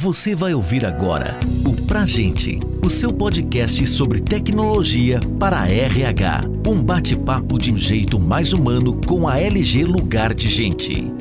Você vai ouvir agora o Pra Gente, o seu podcast sobre tecnologia para a RH. Um bate-papo de um jeito mais humano com a LG Lugar de Gente.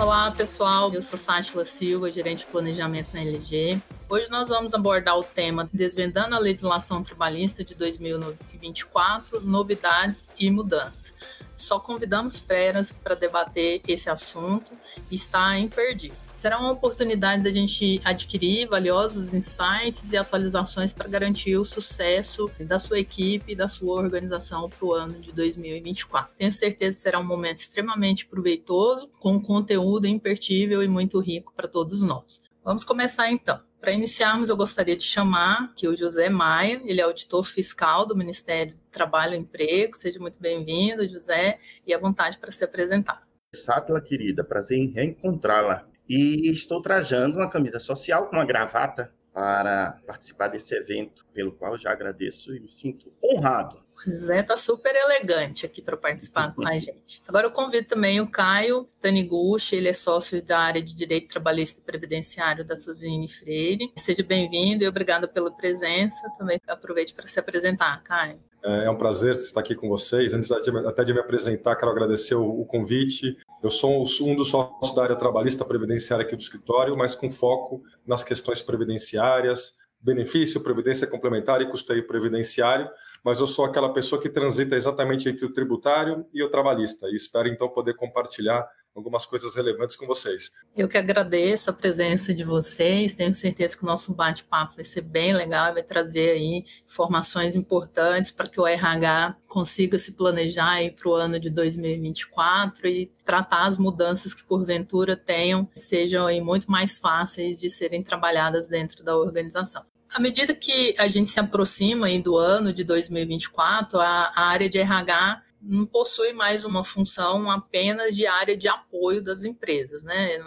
Olá pessoal, eu sou Sátila Silva, gerente de planejamento na LG. Hoje nós vamos abordar o tema Desvendando a Legislação Trabalhista de 2024, Novidades e Mudanças. Só convidamos feras para debater esse assunto e está imperdível. Será uma oportunidade da gente adquirir valiosos insights e atualizações para garantir o sucesso da sua equipe e da sua organização para o ano de 2024. Tenho certeza que será um momento extremamente proveitoso, com conteúdo imperdível e muito rico para todos nós. Vamos começar então. Para iniciarmos, eu gostaria de chamar aqui o José Maia, ele é auditor fiscal do Ministério do Trabalho e Emprego. Seja muito bem-vindo, José, e à vontade para se apresentar. Sátila, querida, prazer em reencontrá-la. E estou trajando uma camisa social com uma gravata para participar desse evento, pelo qual já agradeço e me sinto honrado. O Zé tá super elegante aqui para participar com a gente. Agora eu convido também o Caio Taniguchi, ele é sócio da área de Direito Trabalhista e Previdenciário da Suzine Freire. Seja bem-vindo e obrigada pela presença. Também aproveite para se apresentar, Caio. É, é um prazer estar aqui com vocês. Antes até de me apresentar, quero agradecer o convite. Eu sou um dos sócios da área trabalhista previdenciária aqui do escritório, mas com foco nas questões previdenciárias, benefício, previdência complementar e custeio previdenciário, mas eu sou aquela pessoa que transita exatamente entre o tributário e o trabalhista, e espero então poder compartilhar algumas coisas relevantes com vocês. Eu que agradeço a presença de vocês, tenho certeza que o nosso bate-papo vai ser bem legal, vai trazer aí informações importantes para que o RH consiga se planejar para o ano de 2024 e tratar as mudanças que porventura tenham sejam aí muito mais fáceis de serem trabalhadas dentro da organização. À medida que a gente se aproxima do ano de 2024, a, a área de RH não possui mais uma função apenas de área de apoio das empresas, né?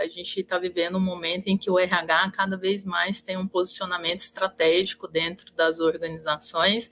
A gente está vivendo um momento em que o RH cada vez mais tem um posicionamento estratégico dentro das organizações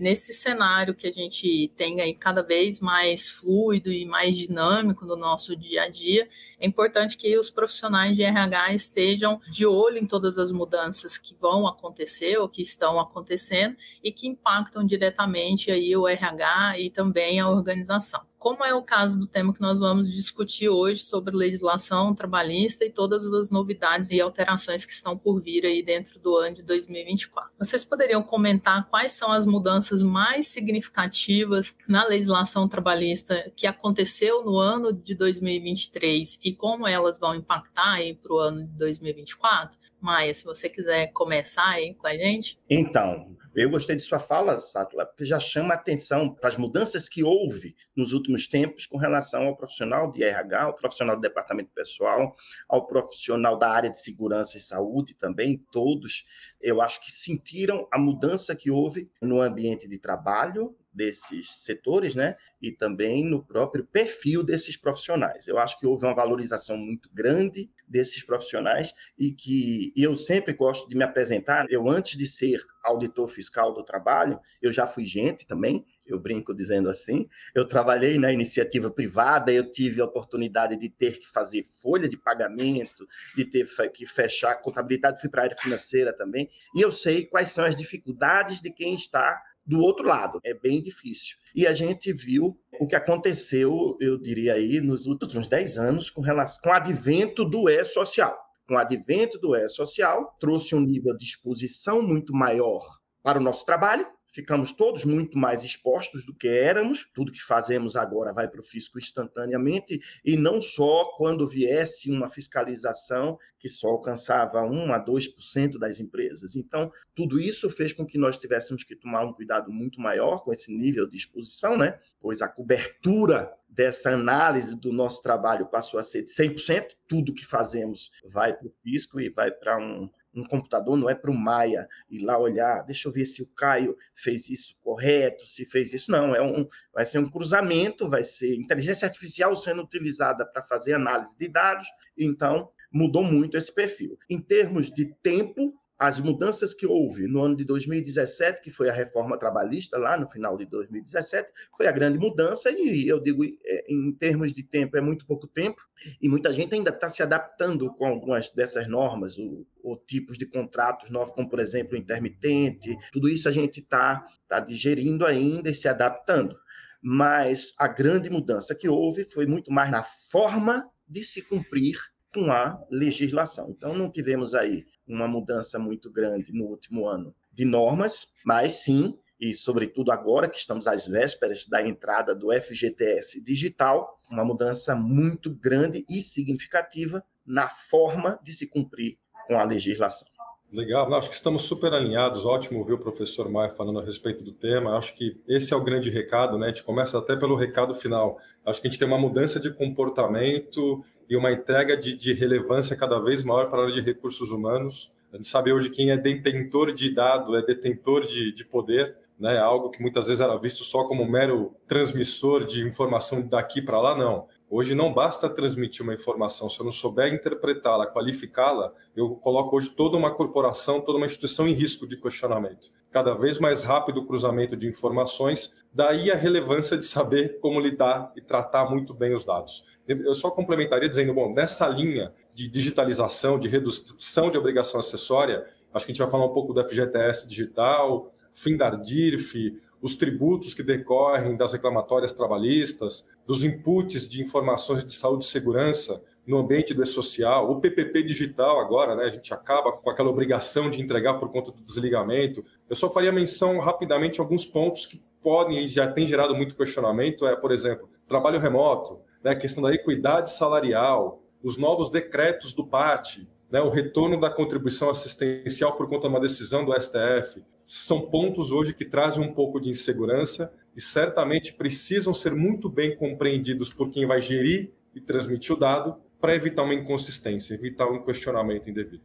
nesse cenário que a gente tem aí cada vez mais fluido e mais dinâmico no nosso dia a dia, é importante que os profissionais de RH estejam de olho em todas as mudanças que vão acontecer ou que estão acontecendo e que impactam diretamente aí o RH e também a organização. Como é o caso do tema que nós vamos discutir hoje sobre legislação trabalhista e todas as novidades e alterações que estão por vir aí dentro do ano de 2024. Vocês poderiam comentar quais são as mudanças mais significativas na legislação trabalhista que aconteceu no ano de 2023 e como elas vão impactar aí para o ano de 2024? Maia, se você quiser começar aí com a gente. Então, eu gostei de sua fala, Satla, porque já chama a atenção para as mudanças que houve nos últimos tempos com relação ao profissional de RH, ao profissional do departamento pessoal, ao profissional da área de segurança e saúde também, todos, eu acho que sentiram a mudança que houve no ambiente de trabalho, desses setores, né? E também no próprio perfil desses profissionais. Eu acho que houve uma valorização muito grande desses profissionais e que eu sempre gosto de me apresentar. Eu, antes de ser auditor fiscal do trabalho, eu já fui gente também, eu brinco dizendo assim. Eu trabalhei na iniciativa privada, eu tive a oportunidade de ter que fazer folha de pagamento, de ter que fechar contabilidade, fui para a área financeira também, e eu sei quais são as dificuldades de quem está do outro lado. É bem difícil. E a gente viu o que aconteceu, eu diria aí, nos últimos 10 anos com, relação, com o advento do e-social. Com o advento do e-social, trouxe um nível de exposição muito maior para o nosso trabalho, ficamos todos muito mais expostos do que éramos. Tudo que fazemos agora vai para o fisco instantaneamente, e não só quando viesse uma fiscalização que só alcançava 1 a 2% das empresas. Então, tudo isso fez com que nós tivéssemos que tomar um cuidado muito maior com esse nível de exposição, né? Pois a cobertura dessa análise do nosso trabalho passou a ser de 100%, tudo que fazemos vai para o fisco e vai para um, um computador, não é para o Maia ir lá olhar, deixa eu ver se o Caio fez isso correto, se fez isso. Não, é um, vai ser um cruzamento, vai ser inteligência artificial sendo utilizada para fazer análise de dados. Então, mudou muito esse perfil. Em termos de tempo, as mudanças que houve no ano de 2017, que foi a reforma trabalhista, lá no final de 2017, foi a grande mudança, e eu digo, é, em termos de tempo, é muito pouco tempo, e muita gente ainda está se adaptando com algumas dessas normas, o, ou tipos de contratos novos, como, por exemplo, o intermitente, tudo isso a gente está tá digerindo ainda e se adaptando. Mas a grande mudança que houve foi muito mais na forma de se cumprir com a legislação. Então, não tivemos aí uma mudança muito grande no último ano de normas, mas sim, e sobretudo agora que estamos às vésperas da entrada do FGTS digital, uma mudança muito grande e significativa na forma de se cumprir com a legislação. Legal, acho que estamos super alinhados. Ótimo ver o professor Maia falando a respeito do tema. Acho que esse é o grande recado, né? A gente começa até pelo recado final. Acho que a gente tem uma mudança de comportamento e uma entrega de, de relevância cada vez maior para a área de recursos humanos. A gente sabe hoje quem é detentor de dado é detentor de, de poder, né? algo que muitas vezes era visto só como um mero transmissor de informação daqui para lá, não. Hoje não basta transmitir uma informação, se eu não souber interpretá-la, qualificá-la, eu coloco hoje toda uma corporação, toda uma instituição em risco de questionamento. Cada vez mais rápido o cruzamento de informações, daí a relevância de saber como lidar e tratar muito bem os dados. Eu só complementaria dizendo, bom, nessa linha de digitalização, de redução de obrigação acessória, acho que a gente vai falar um pouco do FGTS digital, fim da DIRF, os tributos que decorrem das reclamatórias trabalhistas, dos inputs de informações de saúde e segurança no ambiente do social, o PPP digital agora, né? A gente acaba com aquela obrigação de entregar por conta do desligamento. Eu só faria menção rapidamente a alguns pontos que podem e já têm gerado muito questionamento, é, por exemplo, trabalho remoto, né? a questão da equidade salarial, os novos decretos do PAT, né? o retorno da contribuição assistencial por conta de uma decisão do STF, são pontos hoje que trazem um pouco de insegurança e certamente precisam ser muito bem compreendidos por quem vai gerir e transmitir o dado para evitar uma inconsistência, evitar um questionamento indevido.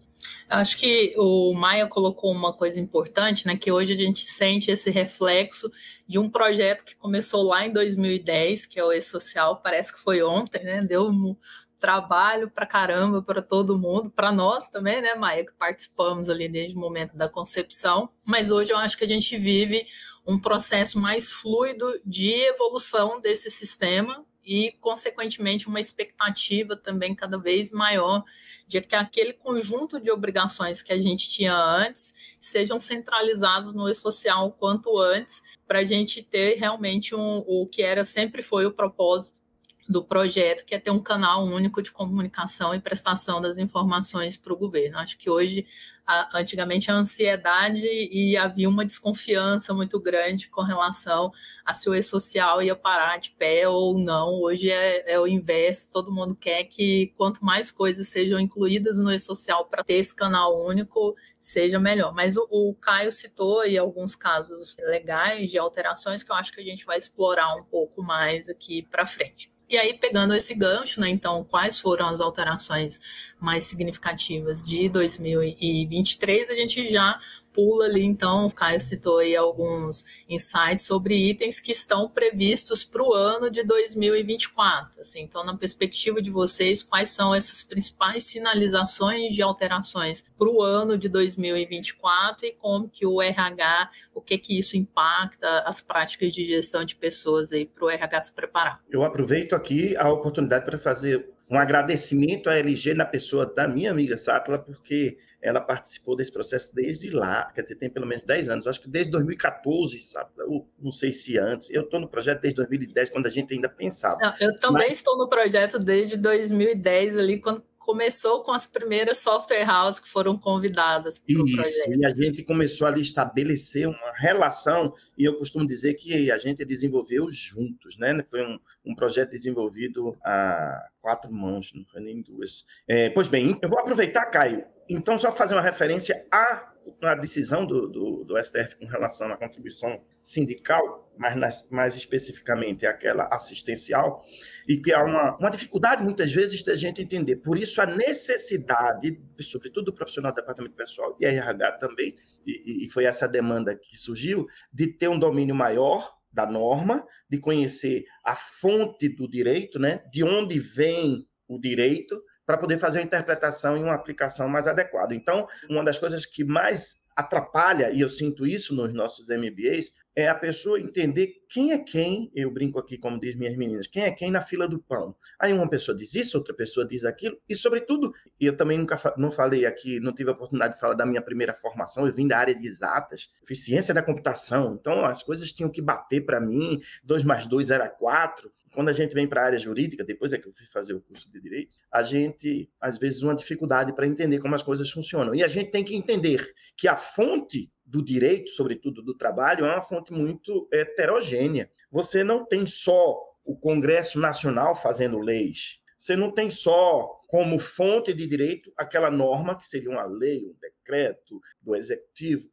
Acho que o Maia colocou uma coisa importante, né, que hoje a gente sente esse reflexo de um projeto que começou lá em 2010, que é o E-Social, parece que foi ontem, né, deu um, trabalho para caramba para todo mundo, para nós também, né, Maia, que participamos ali desde o momento da concepção. Mas hoje eu acho que a gente vive um processo mais fluido de evolução desse sistema e, consequentemente, uma expectativa também cada vez maior de que aquele conjunto de obrigações que a gente tinha antes sejam centralizados no e-social quanto antes, para a gente ter realmente um, o que era sempre foi o propósito do projeto, que é ter um canal único de comunicação e prestação das informações para o governo. Acho que hoje, a, antigamente, a ansiedade e havia uma desconfiança muito grande com relação a se o e-social ia parar de pé ou não. Hoje é, é o inverso, todo mundo quer que quanto mais coisas sejam incluídas no e-social para ter esse canal único, seja melhor. Mas o, o Caio citou aí alguns casos legais de alterações que eu acho que a gente vai explorar um pouco mais aqui para frente. E aí, pegando esse gancho, né, então, quais foram as alterações mais significativas de 2023, a gente já pula ali, então, o Caio citou aí alguns insights sobre itens que estão previstos para o ano de 2024. Assim, então, na perspectiva de vocês, quais são essas principais sinalizações de alterações para o ano de 2024 e como que o RH, o que que isso impacta as práticas de gestão de pessoas aí para o RH se preparar? Eu aproveito aqui a oportunidade para fazer um agradecimento à LG na pessoa da minha amiga Sátila, porque ela participou desse processo desde lá, quer dizer, tem pelo menos 10 anos, acho que desde 2014, sabe? Eu não sei se antes. Eu estou no projeto desde 2010, quando a gente ainda pensava. Não, eu também Mas... estou no projeto desde 2010, ali, quando começou com as primeiras software houses que foram convidadas para o projeto. E a gente começou ali a estabelecer uma relação, e eu costumo dizer que a gente desenvolveu juntos, né? Foi um, um projeto desenvolvido a quatro mãos, não foi nem duas. É, pois bem, eu vou aproveitar, Caio, então só fazer uma referência à, à decisão do, do, do STF com relação à contribuição sindical, mas nas, mais especificamente aquela assistencial, e que há uma, uma dificuldade, muitas vezes, da gente entender. Por isso, a necessidade, sobretudo do profissional do departamento pessoal e RH também, e, e foi essa demanda que surgiu, de ter um domínio maior da norma, de conhecer a fonte do direito, né, de onde vem o direito, para poder fazer a interpretação e uma aplicação mais adequada. Então, uma das coisas que mais atrapalha, e eu sinto isso nos nossos MBAs, é a pessoa entender quem é quem, eu brinco aqui, como diz minhas meninas, quem é quem na fila do pão. Aí uma pessoa diz isso, outra pessoa diz aquilo, e sobretudo, eu também nunca não falei aqui, não tive a oportunidade de falar da minha primeira formação, eu vim da área de exatas, eficiência da computação, então as coisas tinham que bater para mim, 2 mais 2 era 4, quando a gente vem para a área jurídica, depois é que eu fui fazer o curso de direito, a gente, às vezes, uma dificuldade para entender como as coisas funcionam. E a gente tem que entender que a fonte do direito, sobretudo do trabalho, é uma fonte muito heterogênea. Você não tem só o Congresso Nacional fazendo leis, você não tem só como fonte de direito aquela norma que seria uma lei, um decreto do executivo.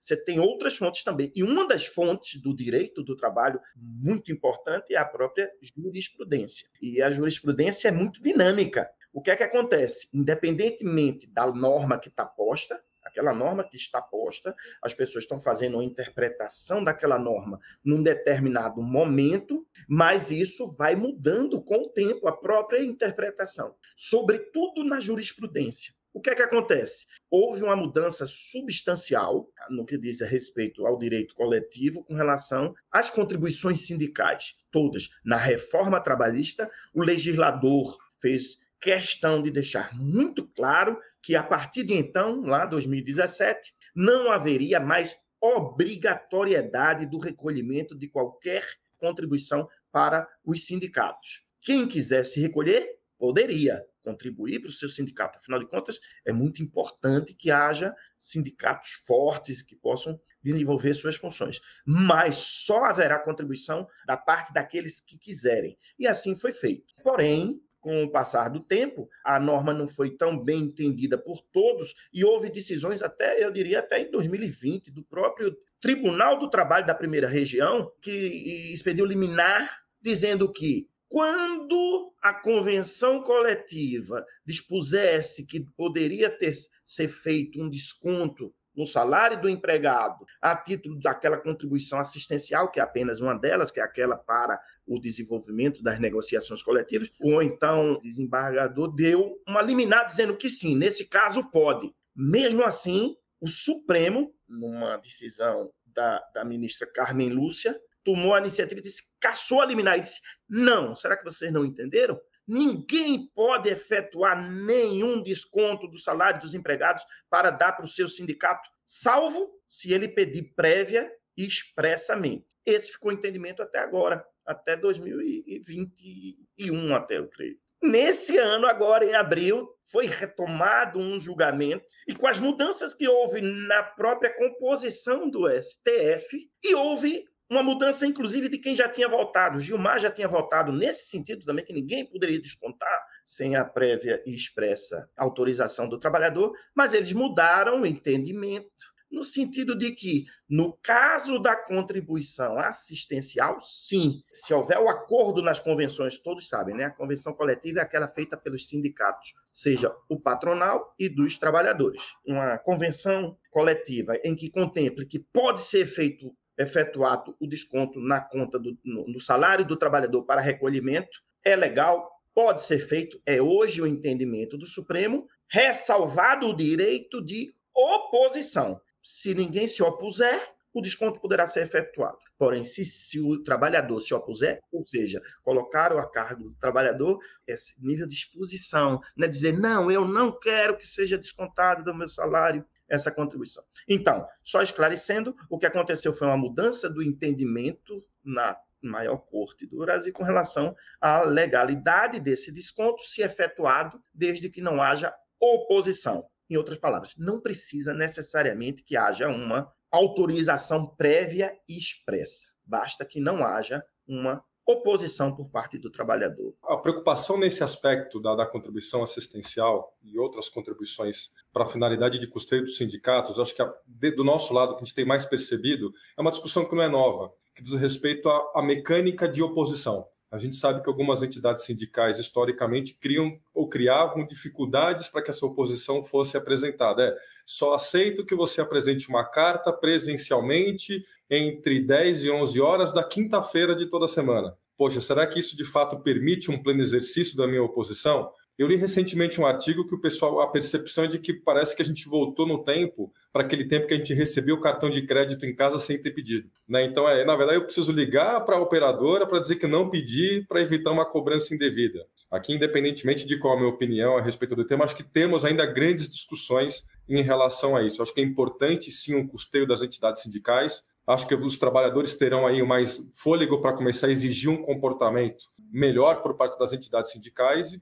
Você tem outras fontes também. E uma das fontes do direito do trabalho muito importante é a própria jurisprudência. E a jurisprudência é muito dinâmica. O que é que acontece? Independentemente da norma que está posta, aquela norma que está posta, as pessoas estão fazendo uma interpretação daquela norma num determinado momento, mas isso vai mudando com o tempo, a própria interpretação, sobretudo na jurisprudência. O que é que acontece? Houve uma mudança substancial no que diz a respeito ao direito coletivo com relação às contribuições sindicais, todas. Na reforma trabalhista, o legislador fez questão de deixar muito claro que a partir de então, lá 2017, não haveria mais obrigatoriedade do recolhimento de qualquer contribuição para os sindicatos. Quem quisesse recolher, poderia contribuir para o seu sindicato. Afinal de contas, é muito importante que haja sindicatos fortes que possam desenvolver suas funções. Mas só haverá contribuição da parte daqueles que quiserem. E assim foi feito. Porém, com o passar do tempo, a norma não foi tão bem entendida por todos e houve decisões até, eu diria, até em 2020, do próprio Tribunal do Trabalho da Primeira Região, que expediu liminar dizendo que quando a convenção coletiva dispusesse que poderia ter ser feito um desconto no salário do empregado a título daquela contribuição assistencial, que é apenas uma delas, que é aquela para o desenvolvimento das negociações coletivas, ou então o desembargador deu uma liminar dizendo que sim, nesse caso pode. Mesmo assim, o Supremo, numa decisão da, da ministra Carmen Lúcia, tomou a iniciativa e disse, caçou a liminar e disse, não, será que vocês não entenderam? Ninguém pode efetuar nenhum desconto do salário dos empregados para dar para o seu sindicato, salvo se ele pedir prévia e expressamente. Esse ficou o entendimento até agora até 2021, até eu creio. Nesse ano, agora em abril, foi retomado um julgamento, e com as mudanças que houve na própria composição do STF, e houve uma mudança, inclusive, de quem já tinha votado. Gilmar já tinha votado nesse sentido também, que ninguém poderia descontar sem a prévia e expressa autorização do trabalhador, mas eles mudaram o entendimento no sentido de que, no caso da contribuição assistencial, sim, se houver o acordo nas convenções, todos sabem, né? A convenção coletiva é aquela feita pelos sindicatos, seja o patronal e dos trabalhadores. Uma convenção coletiva em que contemple que pode ser feito efetuado o desconto na conta do no, no salário do trabalhador para recolhimento é legal, pode ser feito, é hoje o entendimento do Supremo, ressalvado o direito de oposição se ninguém se opuser, o desconto poderá ser efetuado. Porém, se, se, o trabalhador se opuser, ou seja, colocar a cargo do trabalhador esse nível de exposição, né? dizer, não, eu não quero que seja descontado do meu salário essa contribuição. Então, só esclarecendo, o que aconteceu foi uma mudança do entendimento na maior corte do Brasil com relação à legalidade desse desconto se efetuado desde que não haja oposição. Em outras palavras, não precisa necessariamente que haja uma autorização prévia e expressa. Basta que não haja uma oposição por parte do trabalhador. A preocupação nesse aspecto da, da contribuição assistencial e outras contribuições para a finalidade de custeio dos sindicatos, acho que a, de, do nosso lado, que a gente tem mais percebido, é uma discussão que não é nova, que diz respeito à, à mecânica de oposição. A gente sabe que algumas entidades sindicais, historicamente, criam ou criavam dificuldades para que essa oposição fosse apresentada. É, só aceito que você apresente uma carta presencialmente entre 10 e 11 horas da quinta-feira de toda semana. Poxa, será que isso de fato permite um pleno exercício da minha oposição? Eu li recentemente um artigo que o pessoal, a percepção é de que parece que a gente voltou no tempo para aquele tempo que a gente recebia o cartão de crédito em casa sem ter pedido. Né? Então, é, na verdade, eu preciso ligar para a operadora para dizer que não pedi para evitar uma cobrança indevida. Aqui, independentemente de qual a minha opinião a respeito do tema, acho que temos ainda grandes discussões em relação a isso. Acho que é importante, sim, o um custeio das entidades sindicais. Acho que os trabalhadores terão aí mais fôlego para começar a exigir um comportamento melhor por parte das entidades sindicais e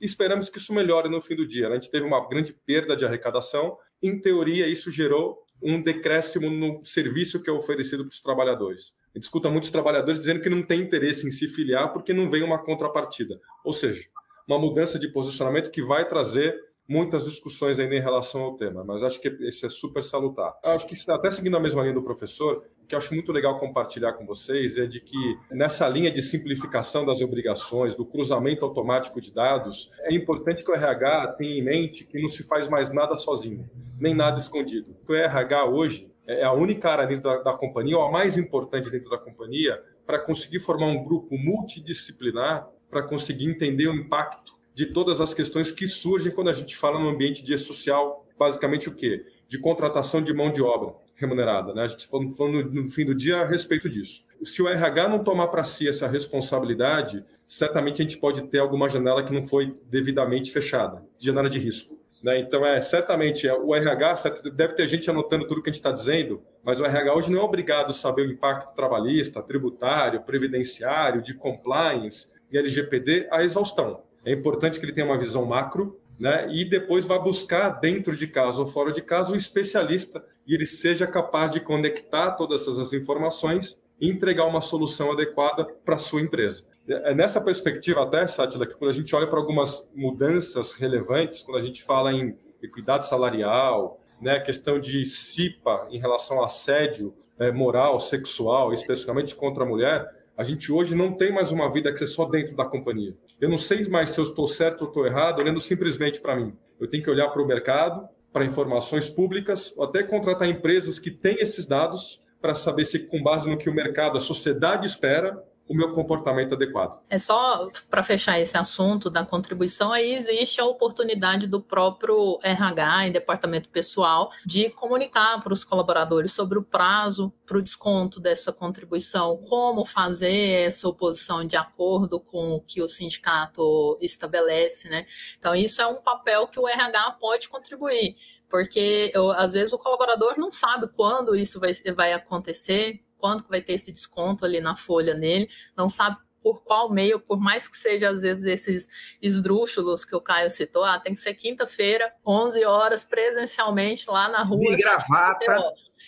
esperamos que isso melhore no fim do dia. Né? A gente teve uma grande perda de arrecadação. Em teoria, isso gerou um decréscimo no serviço que é oferecido para os trabalhadores. A gente escuta muitos trabalhadores dizendo que não tem interesse em se filiar porque não vem uma contrapartida. Ou seja, uma mudança de posicionamento que vai trazer muitas discussões ainda em relação ao tema, mas acho que isso é super salutar. Acho que até seguindo a mesma linha do professor, o que eu acho muito legal compartilhar com vocês é de que nessa linha de simplificação das obrigações, do cruzamento automático de dados, é importante que o RH tenha em mente que não se faz mais nada sozinho, nem nada escondido. O RH hoje é a única área dentro da, da companhia, ou a mais importante dentro da companhia, para conseguir formar um grupo multidisciplinar, para conseguir entender o impacto de todas as questões que surgem quando a gente fala no ambiente de social, basicamente o quê? De contratação de mão de obra remunerada. Né? A gente falando, falando no fim do dia a respeito disso. Se o RH não tomar para si essa responsabilidade, certamente a gente pode ter alguma janela que não foi devidamente fechada, janela de risco. Né? Então, é certamente é, o RH deve ter gente anotando tudo que a gente está dizendo, mas o RH hoje não é obrigado a saber o impacto trabalhista, tributário, previdenciário, de compliance e LGPD a exaustão. É importante que ele tenha uma visão macro, né? E depois vá buscar dentro de casa ou fora de casa um especialista e ele seja capaz de conectar todas essas informações e entregar uma solução adequada para sua empresa. É nessa perspectiva até, Sátila, que quando a gente olha para algumas mudanças relevantes, quando a gente fala em equidade salarial, né, questão de CIPA em relação a assédio é, moral, sexual, especificamente contra a mulher, a gente hoje não tem mais uma vida que é só dentro da companhia. Eu não sei mais se eu estou certo ou estou errado, olhando simplesmente para mim. Eu tenho que olhar para o mercado, para informações públicas, ou até contratar empresas que têm esses dados para saber se, com base no que o mercado, a sociedade espera, o meu comportamento adequado. É só para fechar esse assunto da contribuição, aí existe a oportunidade do próprio RH e departamento pessoal de comunicar para os colaboradores sobre o prazo para o desconto dessa contribuição, como fazer essa oposição de acordo com o que o sindicato estabelece, né? Então, isso é um papel que o RH pode contribuir porque eu, às vezes o colaborador não sabe quando isso vai, vai acontecer, quanto que vai ter esse desconto ali na folha nele, não sabe por qual meio, por mais que seja às vezes esses esdrúxulos que o Caio citou, ah, tem que ser quinta-feira, 11 horas, presencialmente lá na rua. De gravata. É,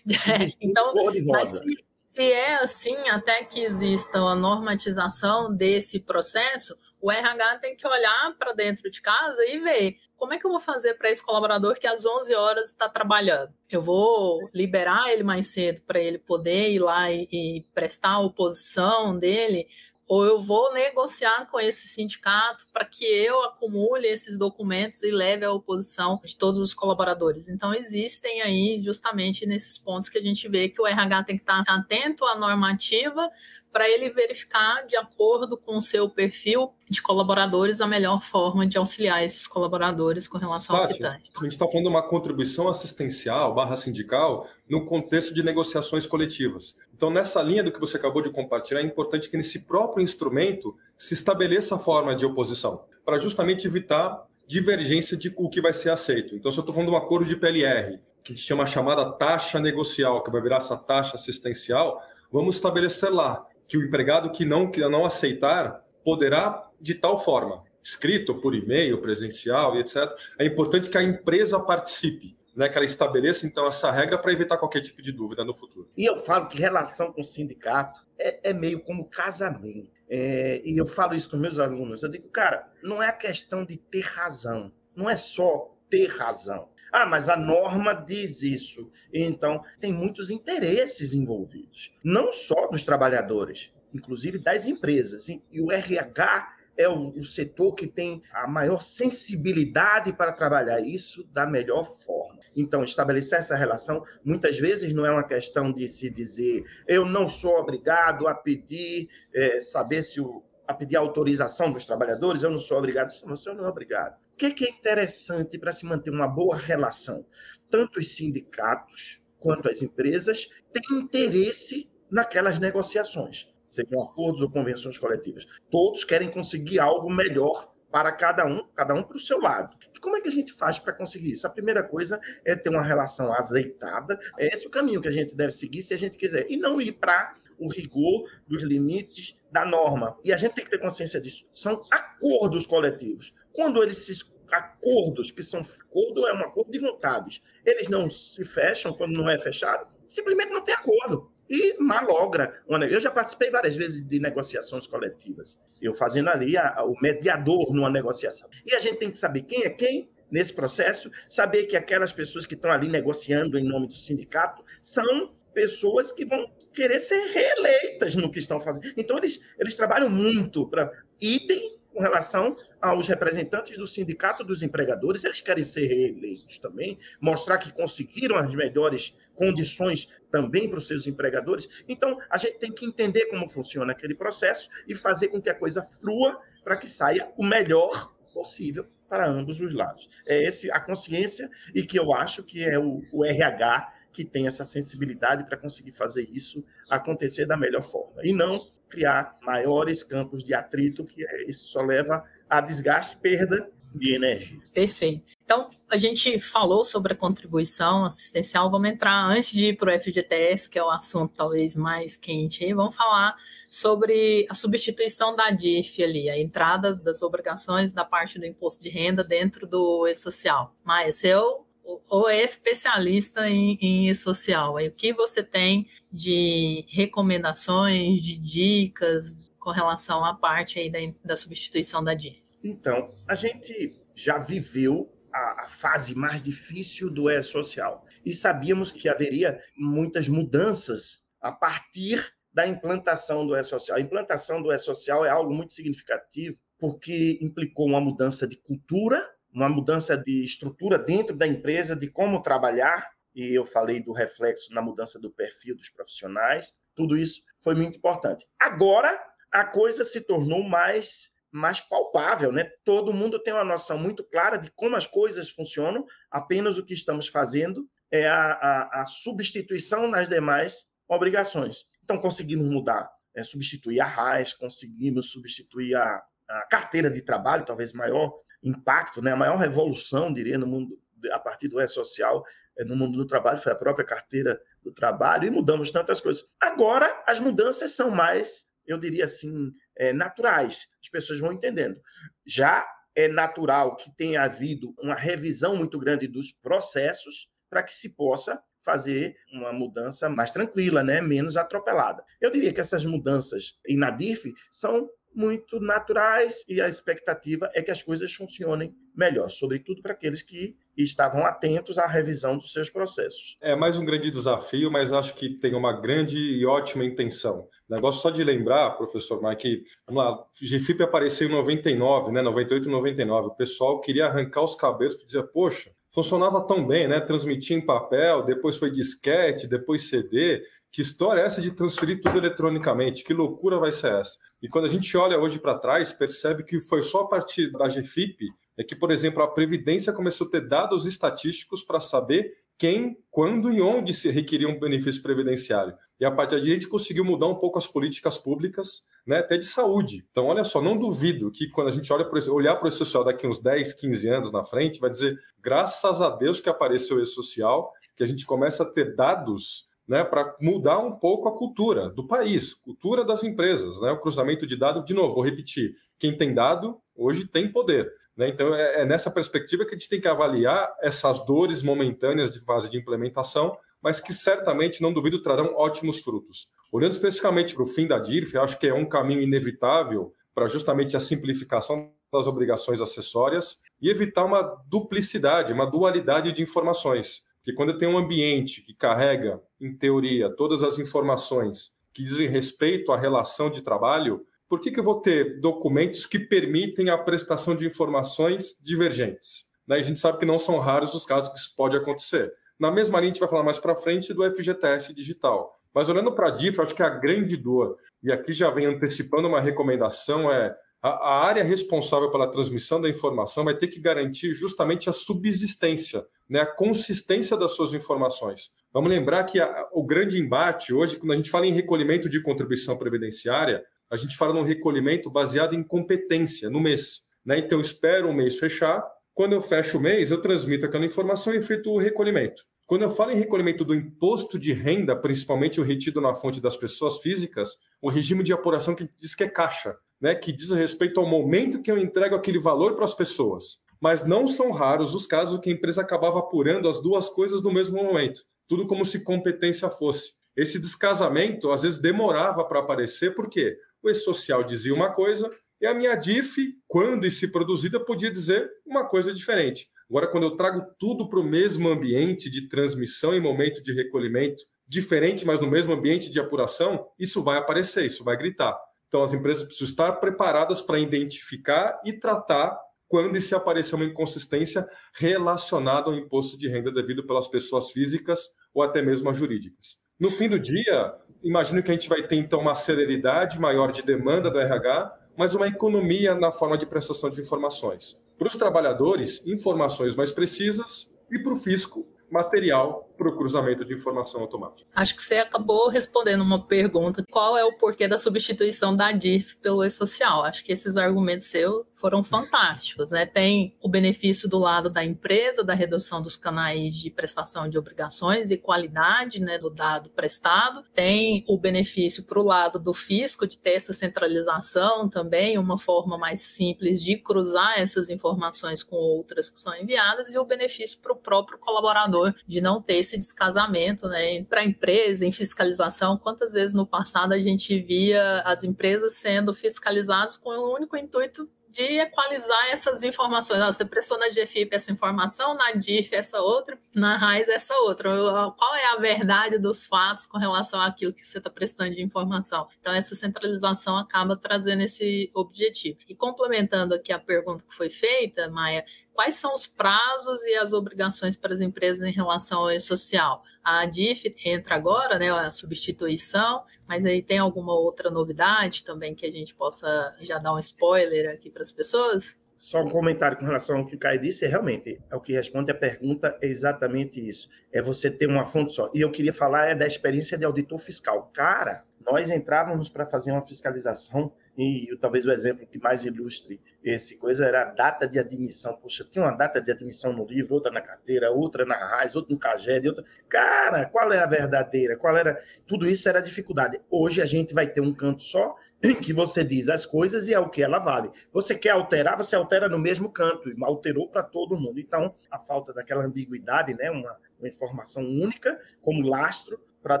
então, mas se, se é assim, até que exista a normatização desse processo, o RH tem que olhar para dentro de casa e ver como é que eu vou fazer para esse colaborador que às 11 horas está trabalhando. Eu vou liberar ele mais cedo para ele poder ir lá e, e prestar a oposição dele ou eu vou negociar com esse sindicato para que eu acumule esses documentos e leve à oposição de todos os colaboradores. Então, existem aí justamente nesses pontos que a gente vê que o RH tem que estar atento à normativa para ele verificar, de acordo com o seu perfil de colaboradores, a melhor forma de auxiliar esses colaboradores com relação Sátia, ao quitante. A gente está falando de uma contribuição assistencial barra sindical no contexto de negociações coletivas. Então, nessa linha do que você acabou de compartilhar, é importante que nesse próprio instrumento se estabeleça a forma de oposição, para justamente evitar divergência de o que vai ser aceito. Então, se eu estou falando de um acordo de PLR, que a gente chama a chamada taxa negocial, que vai virar essa taxa assistencial, vamos estabelecer lá que o empregado que não, que não aceitar poderá, de tal forma, escrito por e-mail, presencial e etc., é importante que a empresa participe, né, que ela estabeleça, então, essa regra para evitar qualquer tipo de dúvida no futuro. E eu falo que relação com o sindicato é, é meio como casamento. É, e eu falo isso com meus alunos. Eu digo, cara, não é a questão de ter razão, não é só ter razão. Ah, mas a norma diz isso. Então, tem muitos interesses envolvidos, não só dos trabalhadores, inclusive das empresas. E o RH é o, setor que tem a maior sensibilidade para trabalhar isso da melhor forma. Então, estabelecer essa relação, muitas vezes não é uma questão de se dizer eu não sou obrigado a pedir, é, saber se o a pedir autorização dos trabalhadores, eu não sou obrigado, você não é obrigado. O que é interessante para se manter uma boa relação? Tanto os sindicatos quanto as empresas têm interesse naquelas negociações, sejam acordos ou convenções coletivas. Todos querem conseguir algo melhor para cada um, cada um para o seu lado. E como é que a gente faz para conseguir isso? A primeira coisa é ter uma relação azeitada. É esse o caminho que a gente deve seguir se a gente quiser. E não ir para o rigor dos limites da norma. E a gente tem que ter consciência disso. São acordos coletivos. Quando eles acordos que são acordo é um acordo de vontades. Eles não se fecham quando não é fechado, simplesmente não tem acordo e malogra. Eu já participei várias vezes de negociações coletivas, eu fazendo ali a, o mediador numa negociação. E a gente tem que saber quem é quem nesse processo, saber que aquelas pessoas que estão ali negociando em nome do sindicato são pessoas que vão querer ser reeleitas no que estão fazendo. Então, eles, eles trabalham muito para item com relação aos representantes do sindicato dos empregadores, eles querem ser reeleitos também, mostrar que conseguiram as melhores condições também para os seus empregadores. Então, a gente tem que entender como funciona aquele processo e fazer com que a coisa flua para que saia o melhor possível para ambos os lados. É esse a consciência e que eu acho que é o, o RH que tem essa sensibilidade para conseguir fazer isso acontecer da melhor forma. E não criar maiores campos de atrito, que é, isso só leva a desgaste, perda de energia. Perfeito. Então, a gente falou sobre a contribuição assistencial, vamos entrar, antes de ir para o FGTS, que é o assunto talvez mais quente, vamos falar sobre a substituição da DIF ali, a entrada das obrigações da parte do imposto de renda dentro do E-Social. Mas eu ou é especialista em, em social. Aí, o que você tem de recomendações, de dicas com relação à parte aí da, da substituição da DIR? Então, a gente já viveu a, a fase mais difícil do E-Social e sabíamos que haveria muitas mudanças a partir da implantação do E-Social. A implantação do E-Social é algo muito significativo porque implicou uma mudança de cultura uma mudança de estrutura dentro da empresa, de como trabalhar, e eu falei do reflexo na mudança do perfil dos profissionais, tudo isso foi muito importante. Agora, a coisa se tornou mais mais palpável, né? Todo mundo tem uma noção muito clara de como as coisas funcionam, apenas o que estamos fazendo é a, a, a substituição nas demais obrigações. Então, conseguimos mudar, é, substituir a RAIS, conseguimos substituir a, a carteira de trabalho, talvez maior, impacto, né? a maior revolução, diria, no mundo a partir do E-Social, é, no mundo do trabalho, foi a própria carteira do trabalho, e mudamos tantas coisas. Agora, as mudanças são mais, eu diria assim, é, naturais, as pessoas vão entendendo. Já é natural que tenha havido uma revisão muito grande dos processos para que se possa fazer uma mudança mais tranquila, né? menos atropelada. Eu diria que essas mudanças em Nadif são muito naturais e a expectativa é que as coisas funcionem melhor, sobretudo para aqueles que estavam atentos à revisão dos seus processos. É mais um grande desafio, mas acho que tem uma grande e ótima intenção. Negócio só de lembrar, professor Mike, vamos lá, GFIP apareceu em 99, né, 98 e 99. O pessoal queria arrancar os cabelos e dizer, poxa, funcionava tão bem, né? Transmitia em papel, depois foi disquete, depois CD. Que história é essa de transferir tudo eletronicamente? Que loucura vai ser essa? E quando a gente olha hoje para trás, percebe que foi só a partir da GFIP é que, por exemplo, a Previdência começou a ter dados estatísticos para saber quem, quando e onde se requeria um benefício previdenciário. E a partir daí a gente conseguiu mudar um pouco as políticas públicas, né, até de saúde. Então, olha só, não duvido que quando a gente olha pro, olhar para o social daqui uns 10, 15 anos na frente, vai dizer, graças a Deus que apareceu esse social, que a gente começa a ter dados né, para mudar um pouco a cultura do país, cultura das empresas, né, o cruzamento de dados. De novo, vou repetir: quem tem dado hoje tem poder. Né? Então, é, é, nessa perspectiva que a gente tem que avaliar essas dores momentâneas de fase de implementação, mas que certamente, não duvido, trarão ótimos frutos. Olhando especificamente para o fim da DIRF, acho que é um caminho inevitável para justamente a simplificação das obrigações acessórias e evitar uma duplicidade, uma dualidade de informações. Porque quando eu tenho um ambiente que carrega, em teoria, todas as informações que dizem respeito à relação de trabalho, por que, que eu vou ter documentos que permitem a prestação de informações divergentes? Né? A gente sabe que não são raros os casos que isso pode acontecer. Na mesma linha, a gente vai falar mais para frente do FGTS digital. Mas olhando para a DIF, acho que a grande dor, e aqui já vem antecipando uma recomendação, é a, área responsável pela transmissão da informação vai ter que garantir justamente a subsistência, né, a consistência das suas informações. Vamos lembrar que a, o grande embate hoje, quando a gente fala em recolhimento de contribuição previdenciária, a gente fala num recolhimento baseado em competência no mês. Né? Então, eu espero um mês fechar. Quando eu fecho o mês, eu transmito aquela informação e efetuo o recolhimento. Quando eu falo em recolhimento do imposto de renda, principalmente o retido na fonte das pessoas físicas, o regime de apuração que diz que é caixa, né, que diz respeito ao momento que eu entrego aquele valor para as pessoas. Mas não são raros os casos que a empresa acabava apurando as duas coisas no mesmo momento, tudo como se competência fosse. Esse descasamento às vezes demorava para aparecer, porque o E-Social dizia uma coisa e a minha DIF, quando e se produzida, podia dizer uma coisa diferente. Agora, quando eu trago tudo para o mesmo ambiente de transmissão e momento de recolhimento, diferente, mas no mesmo ambiente de apuração, isso vai aparecer, isso vai gritar. Então, as empresas precisam estar preparadas para identificar e tratar quando se aparecer uma inconsistência relacionada ao imposto de renda devido pelas pessoas físicas ou até mesmo as jurídicas. No fim do dia, imagino que a gente vai ter então uma celeridade maior de demanda do RH, mas uma economia na forma de prestação de informações. Para os trabalhadores, informações mais precisas e para o fisco, material para o cruzamento de informação automática. Acho que você acabou respondendo uma pergunta: qual é o porquê da substituição da DIF pelo E-Social? Acho que esses argumentos seus foram fantásticos, né? Tem o benefício do lado da empresa, da redução dos canais de prestação de obrigações e qualidade né, do dado prestado. Tem o benefício para o lado do fisco de ter essa centralização também, uma forma mais simples de cruzar essas informações com outras que são enviadas, e o benefício para o próprio colaborador de não ter esse descasamento, né? Para a empresa, em fiscalização, quantas vezes no passado a gente via as empresas sendo fiscalizadas com o único intuito de equalizar essas informações. Ah, você prestou na GFIP essa informação, na DIF essa outra, na RAIS essa outra. Qual é a verdade dos fatos com relação àquilo que você está prestando de informação? Então, essa centralização acaba trazendo esse objetivo. E complementando aqui a pergunta que foi feita, Maia, quais são os prazos e as obrigações para as empresas em relação ao e-social? A DIF entra agora, né, a substituição, mas aí tem alguma outra novidade também que a gente possa já dar um spoiler aqui para as pessoas? Só um comentário com relação ao que o Caio disse, é realmente, é o que responde a pergunta é exatamente isso. É você ter uma fonte só. E eu queria falar é da experiência de auditor fiscal. Cara, nós entrávamos para fazer uma fiscalização e talvez o exemplo que mais ilustre esse coisa era a data de admissão. Poxa, tinha uma data de admissão no livro, outra na carteira, outra na RAIS, outra no CAGED, outra... Cara, qual é a verdadeira? Qual era... Tudo isso era dificuldade. Hoje a gente vai ter um canto só em que você diz as coisas e é o que ela vale. Você quer alterar, você altera no mesmo canto, e alterou para todo mundo. Então, a falta daquela ambiguidade, né, uma, uma informação única como lastro para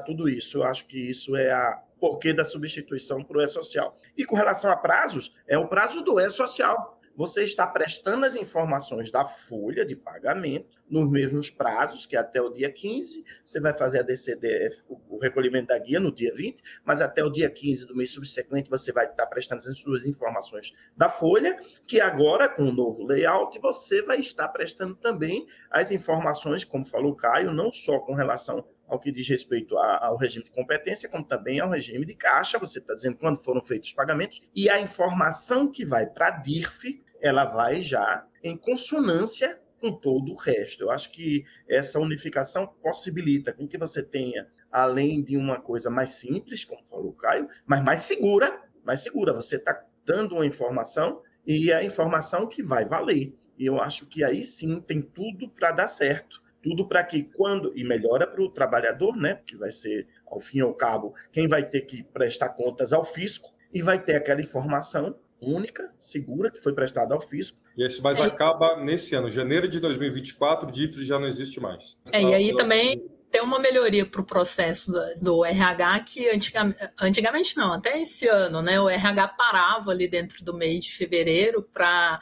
tudo isso. Eu acho que isso é a, porquê da substituição para o E-Social. E com relação a prazos, é o prazo do E-Social. Você está prestando as informações da folha de pagamento nos mesmos prazos, que é até o dia 15, você vai fazer a DCDF, o recolhimento da guia no dia 20, mas até o dia 15 do mês subsequente você vai estar prestando as suas informações da folha, que agora, com o novo layout, você vai estar prestando também as informações, como falou o Caio, não só com relação ao que diz respeito ao regime de competência, como também ao regime de caixa. Você está dizendo quando foram feitos os pagamentos, e a informação que vai para a DIRF, ela vai já em consonância com todo o resto. Eu acho que essa unificação possibilita com que você tenha, além de uma coisa mais simples, como falou o Caio, mas mais segura, mais segura. Você está dando uma informação e a informação que vai valer. E eu acho que aí sim tem tudo para dar certo tudo para que quando e melhora para o trabalhador, né, que vai ser ao fim e ao cabo quem vai ter que prestar contas ao fisco e vai ter aquela informação única, segura que foi prestada ao fisco. E esse, mas é. acaba nesse ano, janeiro de 2024, o DIF já não existe mais. É, e aí também tem uma melhoria para o processo do, do, RH que antigamente, antigamente não, até esse ano, né? O RH parava ali dentro do mês de fevereiro para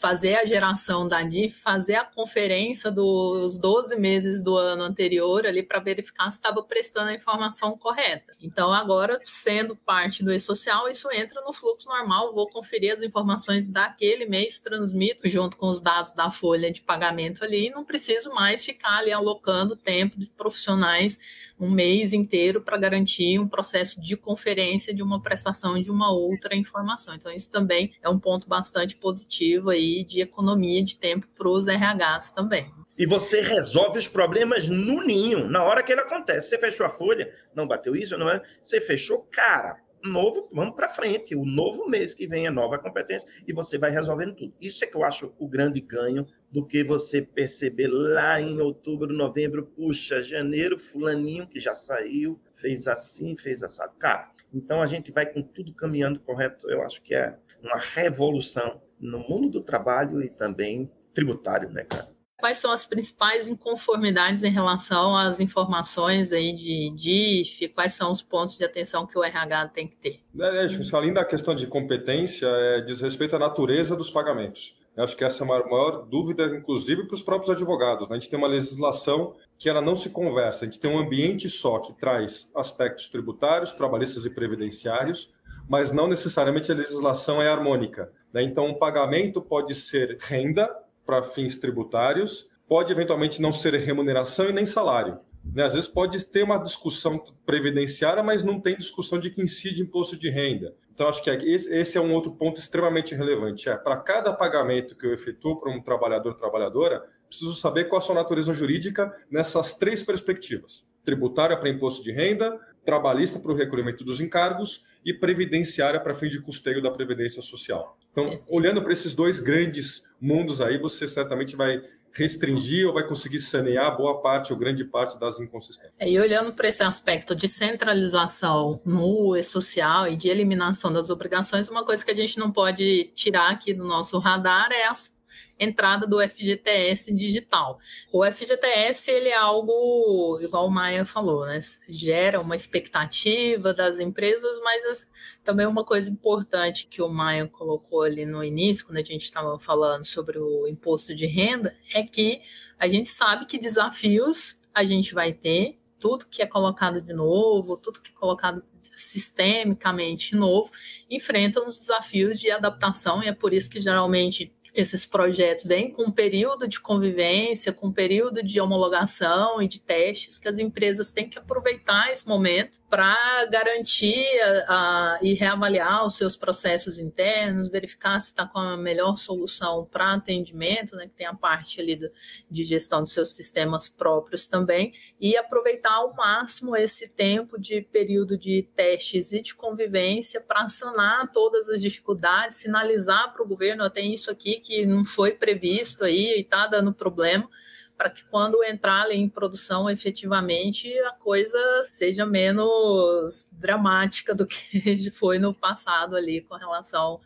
fazer a geração da DIF, fazer a conferência dos 12 meses do ano anterior ali para verificar se estava prestando a informação correta. Então, agora, sendo parte do e-social, isso entra no fluxo normal, vou conferir as informações daquele mês, transmito junto com os dados da folha de pagamento ali, e não preciso mais ficar ali alocando tempo de profissionais um mês inteiro para garantir um processo de conferência de uma prestação de uma outra informação. Então, isso também é um ponto bastante positivo aí de economia de tempo para os RHs também. E você resolve os problemas no ninho, na hora que ele acontece. Você fechou a folha, não bateu isso, não é? Você fechou, cara, novo, vamos para frente. O novo mês que vem é nova competência e você vai resolvendo tudo. Isso é que eu acho o grande ganho do que você perceber lá em outubro, novembro, puxa, janeiro, fulaninho que já saiu, fez assim, fez assado. Cara, então a gente vai com tudo caminhando correto. Eu acho que é uma revolução no mundo do trabalho e também tributário, né, cara? quais são as principais inconformidades em relação às informações aí de DIF, quais são os pontos de atenção que o RH tem que ter? É, é, além da questão de competência, é, diz respeito à natureza dos pagamentos. Eu acho que essa é a maior dúvida, inclusive para os próprios advogados. Né? A gente tem uma legislação que ela não se conversa, a gente tem um ambiente só que traz aspectos tributários, trabalhistas e previdenciários, mas não necessariamente a legislação é harmônica. Né? Então, um pagamento pode ser renda, para fins tributários, pode eventualmente não ser remuneração e nem salário. Né? Às vezes pode ter uma discussão previdenciária, mas não tem discussão de que incide imposto de renda. Então, acho que é, esse é um outro ponto extremamente relevante. É, para cada pagamento que eu efetuo para um trabalhador ou trabalhadora, preciso saber qual a sua natureza jurídica nessas três perspectivas: tributária para imposto de renda, trabalhista para o recolhimento dos encargos e previdenciária para fim de custeio da previdência social. Então, olhando para esses dois grandes mundos aí, você certamente vai restringir ou vai conseguir sanear boa parte ou grande parte das inconsistências. É, e olhando para esse aspecto de centralização no e-social e de eliminação das obrigações, uma coisa que a gente não pode tirar aqui do nosso radar é as entrada do FGTS digital. O FGTS ele é algo, igual o Maia falou, né? gera uma expectativa das empresas, mas também uma coisa importante que o Maia colocou ali no início, quando a gente estava falando sobre o imposto de renda, é que a gente sabe que desafios a gente vai ter, tudo que é colocado de novo, tudo que é colocado sistemicamente novo, enfrenta os desafios de adaptação, e é por isso que geralmente esses projetos vêm com um período de convivência, com um período de homologação e de testes que as empresas têm que aproveitar esse momento para garantir a, a, e reavaliar os seus processos internos, verificar se está com a melhor solução para atendimento, né, que tem a parte ali do, de gestão dos seus sistemas próprios também, e aproveitar ao máximo esse tempo de período de testes e de convivência para sanar todas as dificuldades, sinalizar para o governo, até isso aqui que não foi previsto aí e está dando problema, para que quando entrar em produção efetivamente a coisa seja menos dramática do que foi no passado ali com relação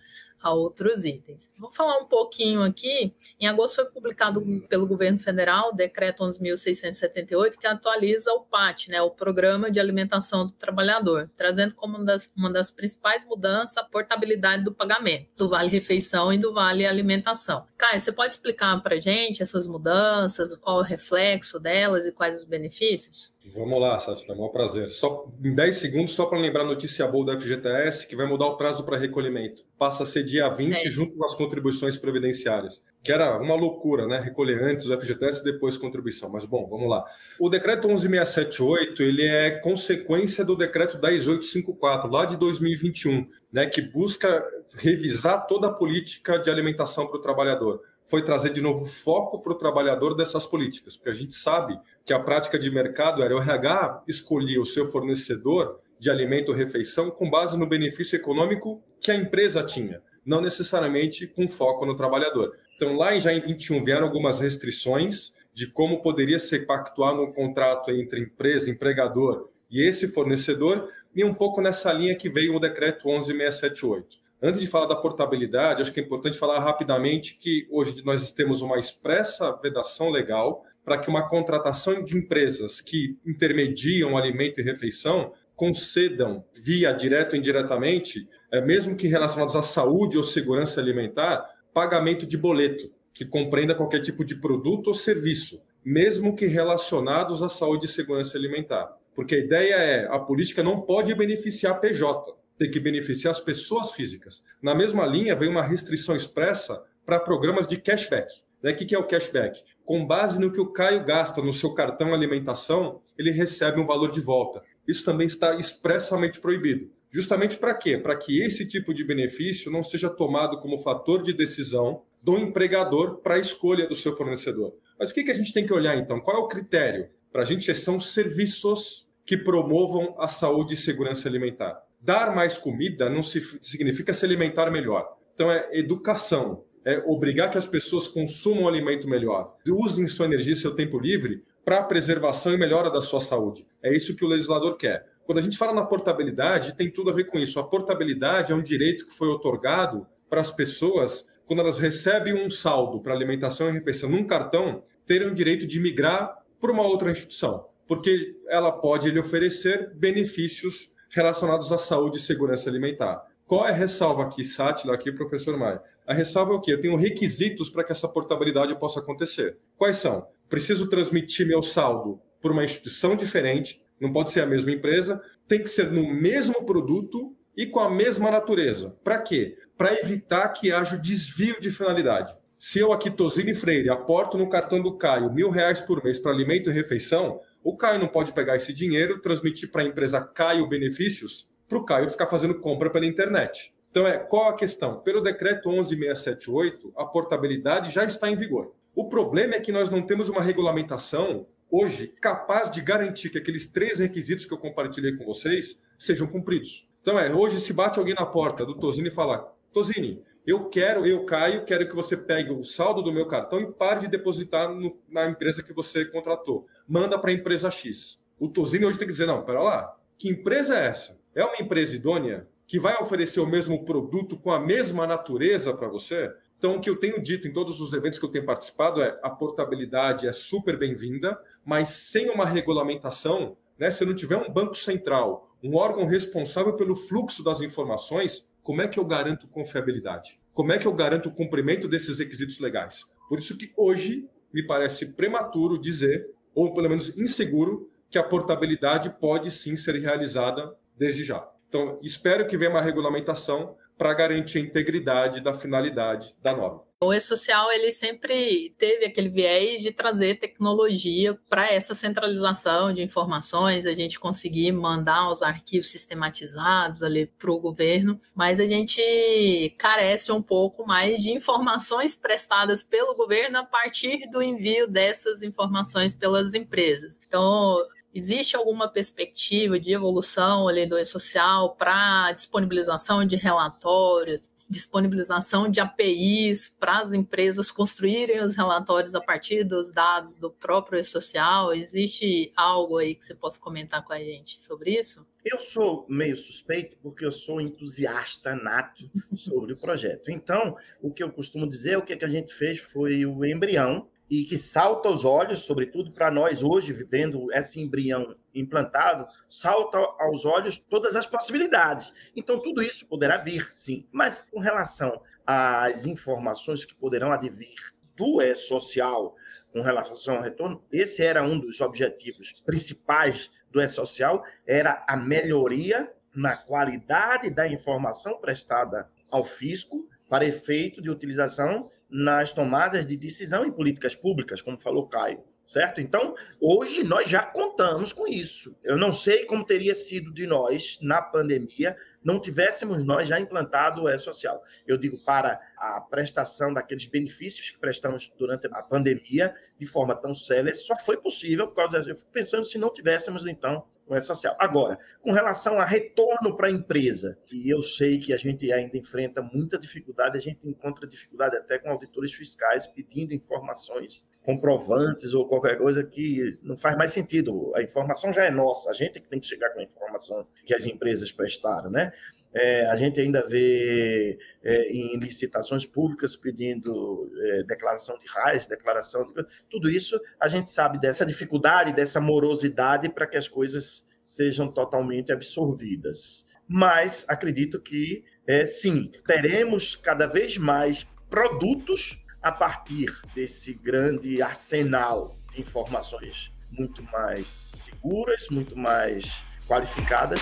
a outros itens. Vou falar um pouquinho aqui. Em agosto foi publicado pelo governo federal o decreto 11.678 que atualiza o PAT, né, o Programa de Alimentação do Trabalhador, trazendo como uma das, uma das principais mudanças a portabilidade do pagamento do Vale Refeição e do Vale Alimentação. Caio, você pode explicar para gente essas mudanças, qual o reflexo delas e quais os benefícios? Vamos lá, Sátila, é um prazer. Só em 10 segundos, só para lembrar a notícia boa do FGTS, que vai mudar o prazo para recolhimento. Passa a ser dia 20, é. junto com as contribuições previdenciárias. Que era uma loucura, né? Recolher antes o FGTS e depois contribuição. Mas, bom, vamos lá. O decreto 11678, ele é consequência do decreto 10854, lá de 2021, né? Que busca revisar toda a política de alimentação para o trabalhador foi trazer de novo foco para o trabalhador dessas políticas, porque a gente sabe que a prática de mercado era o RH escolher o seu fornecedor de alimento ou refeição com base no benefício econômico que a empresa tinha, não necessariamente com foco no trabalhador. Então, lá já em 21 vieram algumas restrições de como poderia ser pactuado um contrato entre empresa, empregador e esse fornecedor, e um pouco nessa linha que veio o decreto 11678. Antes de falar da portabilidade, acho que é importante falar rapidamente que hoje nós temos uma expressa vedação legal para que uma contratação de empresas que intermediam alimento e refeição concedam, via direto ou indiretamente, é, mesmo que relacionados à saúde ou segurança alimentar, pagamento de boleto, que compreenda qualquer tipo de produto ou serviço, mesmo que relacionados à saúde e segurança alimentar. Porque a ideia é a política não pode beneficiar PJ, tem que beneficiar as pessoas físicas. Na mesma linha, vem uma restrição expressa para programas de cashback. Né? O que é o cashback? Com base no que o Caio gasta no seu cartão alimentação, ele recebe um valor de volta. Isso também está expressamente proibido. Justamente para quê? Para que esse tipo de benefício não seja tomado como fator de decisão do empregador para a escolha do seu fornecedor. Mas o que, que a gente tem que olhar então? Qual é o critério? Para a gente são serviços que promovam a saúde e segurança alimentar. Dar mais comida não significa se alimentar melhor. Então é educação, é obrigar que as pessoas consumam um alimento melhor, usem sua energia e seu tempo livre para a preservação e melhora da sua saúde. É isso que o legislador quer. Quando a gente fala na portabilidade, tem tudo a ver com isso. A portabilidade é um direito que foi otorgado para as pessoas quando elas recebem um saldo para alimentação e refeição num cartão, terem o direito de migrar para uma outra instituição, porque ela pode lhe oferecer benefícios relacionados à saúde e segurança alimentar. Qual é a ressalva aqui, Sátila, aqui, professor Maia? A ressalva é o quê? Eu tenho requisitos para que essa portabilidade possa acontecer. Quais são? Preciso transmitir meu saldo por uma instituição diferente, não pode ser a mesma empresa, tem que ser no mesmo produto e com a mesma natureza. Para quê? Para evitar que haja desvio de finalidade. Se eu aqui, Tosini Freire, aporto no cartão do Caio mil reais por mês para alimento e refeição, o Caio não pode pegar esse dinheiro, transmitir para a empresa Caio Benefícios para o Caio ficar fazendo compra pela internet. Então, é qual a questão? Pelo decreto 11678, a portabilidade já está em vigor. O problema é que nós não temos uma regulamentação hoje capaz de garantir que aqueles três requisitos que eu compartilhei com vocês sejam cumpridos. Então, é hoje se bate alguém na porta do Tosini e fala: Tosini, eu quero, eu Caio, quero que você pegue o saldo do meu cartão e pare de depositar no, na empresa que você contratou. Manda para a empresa X. O Tosini hoje tem que dizer: não, pera lá, que empresa é essa? é uma empresa idônea que vai oferecer o mesmo produto com a mesma natureza para você? Então, o que eu tenho dito em todos os eventos que eu tenho participado é a portabilidade é super bem-vinda, mas sem uma regulamentação, né, se não tiver um banco central, um órgão responsável pelo fluxo das informações, como é que eu garanto confiabilidade? Como é que eu garanto o cumprimento desses requisitos legais? Por isso que hoje me parece prematuro dizer, ou pelo menos inseguro, que a portabilidade pode sim ser realizada desde já. Então, espero que venha uma regulamentação para garantir a integridade da finalidade da norma. O E-Social ele sempre teve aquele viés de trazer tecnologia para essa centralização de informações, a gente conseguir mandar os arquivos sistematizados ali para o governo, mas a gente carece um pouco mais de informações prestadas pelo governo a partir do envio dessas informações pelas empresas. Então, Existe alguma perspectiva de evolução ali do e-social para disponibilização de relatórios, disponibilização de APIs para as empresas construírem os relatórios a partir dos dados do próprio e-social? Existe algo aí que você possa comentar com a gente sobre isso? Eu sou meio suspeito porque eu sou entusiasta nato sobre o projeto. Então, o que eu costumo dizer, o que a gente fez foi o embrião e que salta aos olhos, sobretudo para nós hoje, vivendo esse embrião implantado, salta aos olhos todas as possibilidades. Então, tudo isso poderá vir, sim. Mas com relação às informações que poderão advir do E-Social com relação ao retorno, esse era um dos objetivos principais do E-Social, era a melhoria na qualidade da informação prestada ao fisco para efeito de utilização nas tomadas de decisão em políticas públicas, como falou Caio, certo? Então, hoje nós já contamos com isso. Eu não sei como teria sido de nós na pandemia não tivéssemos nós já implantado o E-Social. Eu digo para a prestação daqueles benefícios que prestamos durante a pandemia de forma tão célere, só foi possível por causa, eu fico pensando se não tivéssemos então não é social. Agora, com relação a retorno para a empresa, que eu sei que a gente ainda enfrenta muita dificuldade, a gente encontra dificuldade até com auditores fiscais pedindo informações comprovantes ou qualquer coisa que não faz mais sentido. A informação já é nossa, a gente é que tem que chegar com a informação que as empresas prestaram, né? É, a gente ainda vê é, em licitações públicas pedindo é, declaração de RAIS, declaração de... Tudo isso a gente sabe dessa dificuldade, dessa morosidade para que as coisas sejam totalmente absorvidas. Mas acredito que, é, sim, teremos cada vez mais produtos a partir desse grande arsenal de informações muito mais seguras, muito mais qualificadas.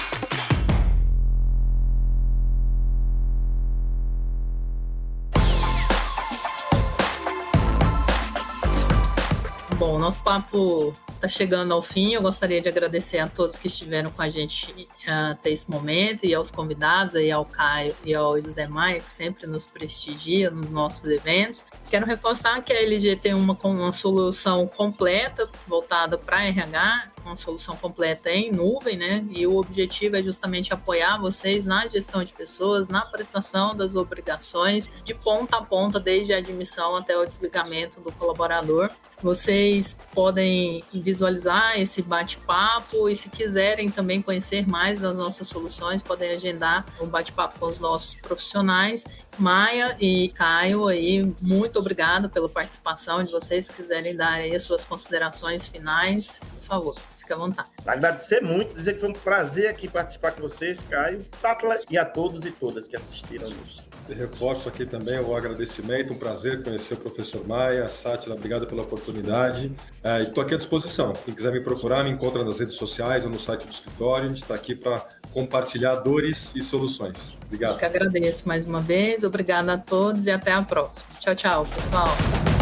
Bom, nosso papo está chegando ao fim. Eu gostaria de agradecer a todos que estiveram com a gente uh, até esse momento e aos convidados, aí ao Caio e ao José Maia, que sempre nos prestigia nos nossos eventos. Quero reforçar que a LG tem uma, uma solução completa voltada para RH, uma solução completa em nuvem, né? E o objetivo é justamente apoiar vocês na gestão de pessoas, na prestação das obrigações, de ponta a ponta, desde a admissão até o desligamento do colaborador. Vocês podem visualizar esse bate-papo e, se quiserem também conhecer mais das nossas soluções, podem agendar um bate-papo com os nossos profissionais. Maia e Caio, aí, muito obrigado pela participação de vocês. Se quiserem dar aí as suas considerações finais, por favor. Fique à vontade. Agradecer muito, dizer que foi um prazer aqui participar com vocês, Caio, Sátila e a todos e todas que assistiram nos Reforço aqui também o agradecimento, um prazer conhecer o professor Maia, Sátila, obrigado pela oportunidade. É, Estou aqui à disposição. Quem quiser me procurar, me encontra nas redes sociais ou no site do escritório. A gente está aqui para compartilhar dores e soluções. Obrigado. Eu que agradeço mais uma vez. Obrigada a todos e até a próxima. Tchau, tchau, pessoal.